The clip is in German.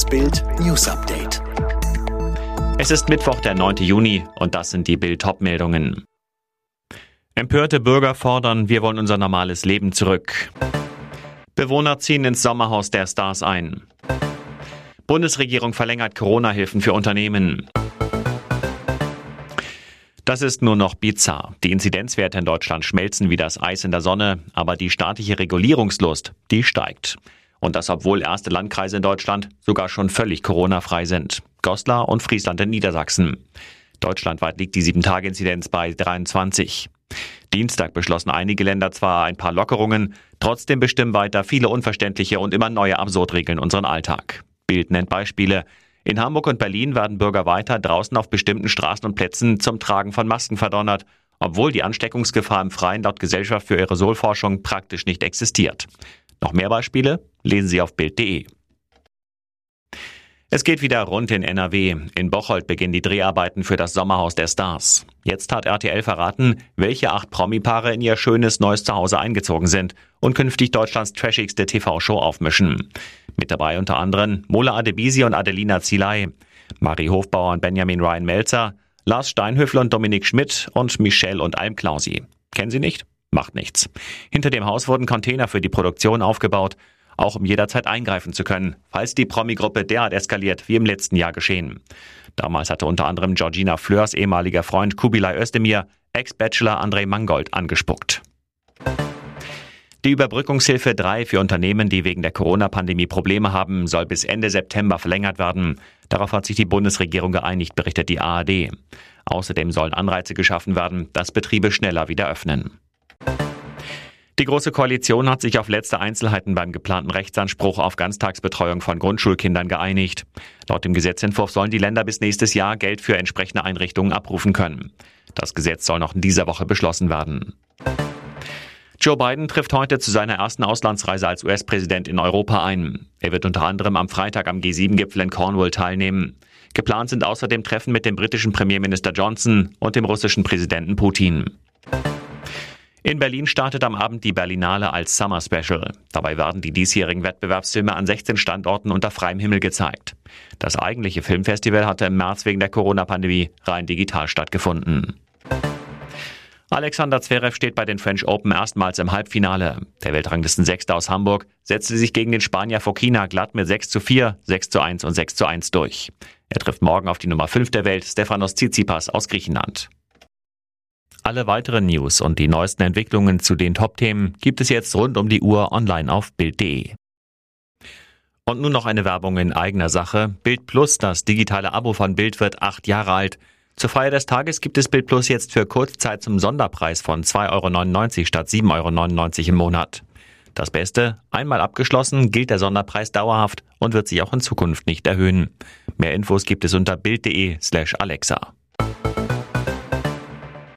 Das Bild News Update. Es ist Mittwoch, der 9. Juni und das sind die Bild meldungen Empörte Bürger fordern, wir wollen unser normales Leben zurück. Bewohner ziehen ins Sommerhaus der Stars ein. Bundesregierung verlängert Corona-Hilfen für Unternehmen. Das ist nur noch bizarr. Die Inzidenzwerte in Deutschland schmelzen wie das Eis in der Sonne, aber die staatliche Regulierungslust, die steigt. Und das, obwohl erste Landkreise in Deutschland sogar schon völlig Corona-frei sind. Goslar und Friesland in Niedersachsen. Deutschlandweit liegt die 7-Tage-Inzidenz bei 23. Dienstag beschlossen einige Länder zwar ein paar Lockerungen, trotzdem bestimmen weiter viele unverständliche und immer neue Absurdregeln unseren Alltag. Bild nennt Beispiele. In Hamburg und Berlin werden Bürger weiter draußen auf bestimmten Straßen und Plätzen zum Tragen von Masken verdonnert, obwohl die Ansteckungsgefahr im Freien laut Gesellschaft für Aerosolforschung praktisch nicht existiert. Noch mehr Beispiele lesen Sie auf Bild.de. Es geht wieder rund in NRW. In Bocholt beginnen die Dreharbeiten für das Sommerhaus der Stars. Jetzt hat RTL verraten, welche acht Promi-Paare in ihr schönes neues Zuhause eingezogen sind und künftig Deutschlands trashigste TV-Show aufmischen. Mit dabei unter anderem Mola Adebisi und Adelina Zilay, Marie Hofbauer und Benjamin Ryan Melzer, Lars Steinhöfel und Dominik Schmidt und Michelle und Alm Klausi. Kennen Sie nicht? Macht nichts. Hinter dem Haus wurden Container für die Produktion aufgebaut auch um jederzeit eingreifen zu können, falls die Promi-Gruppe derart eskaliert wie im letzten Jahr geschehen. Damals hatte unter anderem Georgina Fleurs ehemaliger Freund Kubilai Özdemir Ex-Bachelor Andrei Mangold angespuckt. Die Überbrückungshilfe 3 für Unternehmen, die wegen der Corona-Pandemie Probleme haben, soll bis Ende September verlängert werden. Darauf hat sich die Bundesregierung geeinigt, berichtet die ARD. Außerdem sollen Anreize geschaffen werden, dass Betriebe schneller wieder öffnen. Die Große Koalition hat sich auf letzte Einzelheiten beim geplanten Rechtsanspruch auf Ganztagsbetreuung von Grundschulkindern geeinigt. Laut dem Gesetzentwurf sollen die Länder bis nächstes Jahr Geld für entsprechende Einrichtungen abrufen können. Das Gesetz soll noch in dieser Woche beschlossen werden. Joe Biden trifft heute zu seiner ersten Auslandsreise als US-Präsident in Europa ein. Er wird unter anderem am Freitag am G7-Gipfel in Cornwall teilnehmen. Geplant sind außerdem Treffen mit dem britischen Premierminister Johnson und dem russischen Präsidenten Putin. In Berlin startet am Abend die Berlinale als Summer Special. Dabei werden die diesjährigen Wettbewerbsfilme an 16 Standorten unter freiem Himmel gezeigt. Das eigentliche Filmfestival hatte im März wegen der Corona-Pandemie rein digital stattgefunden. Alexander Zverev steht bei den French Open erstmals im Halbfinale. Der Weltranglisten Sechster aus Hamburg setzte sich gegen den Spanier Fokina glatt mit 6 zu 4, 6 zu 1 und 6 zu 1 durch. Er trifft morgen auf die Nummer 5 der Welt, Stefanos Tsitsipas aus Griechenland. Alle weiteren News und die neuesten Entwicklungen zu den Top-Themen gibt es jetzt rund um die Uhr online auf Bild.de. Und nun noch eine Werbung in eigener Sache. Bild Plus, das digitale Abo von Bild, wird acht Jahre alt. Zur Feier des Tages gibt es Bild Plus jetzt für Kurzzeit zum Sonderpreis von 2,99 Euro statt 7,99 Euro im Monat. Das Beste, einmal abgeschlossen, gilt der Sonderpreis dauerhaft und wird sich auch in Zukunft nicht erhöhen. Mehr Infos gibt es unter Bild.de slash Alexa.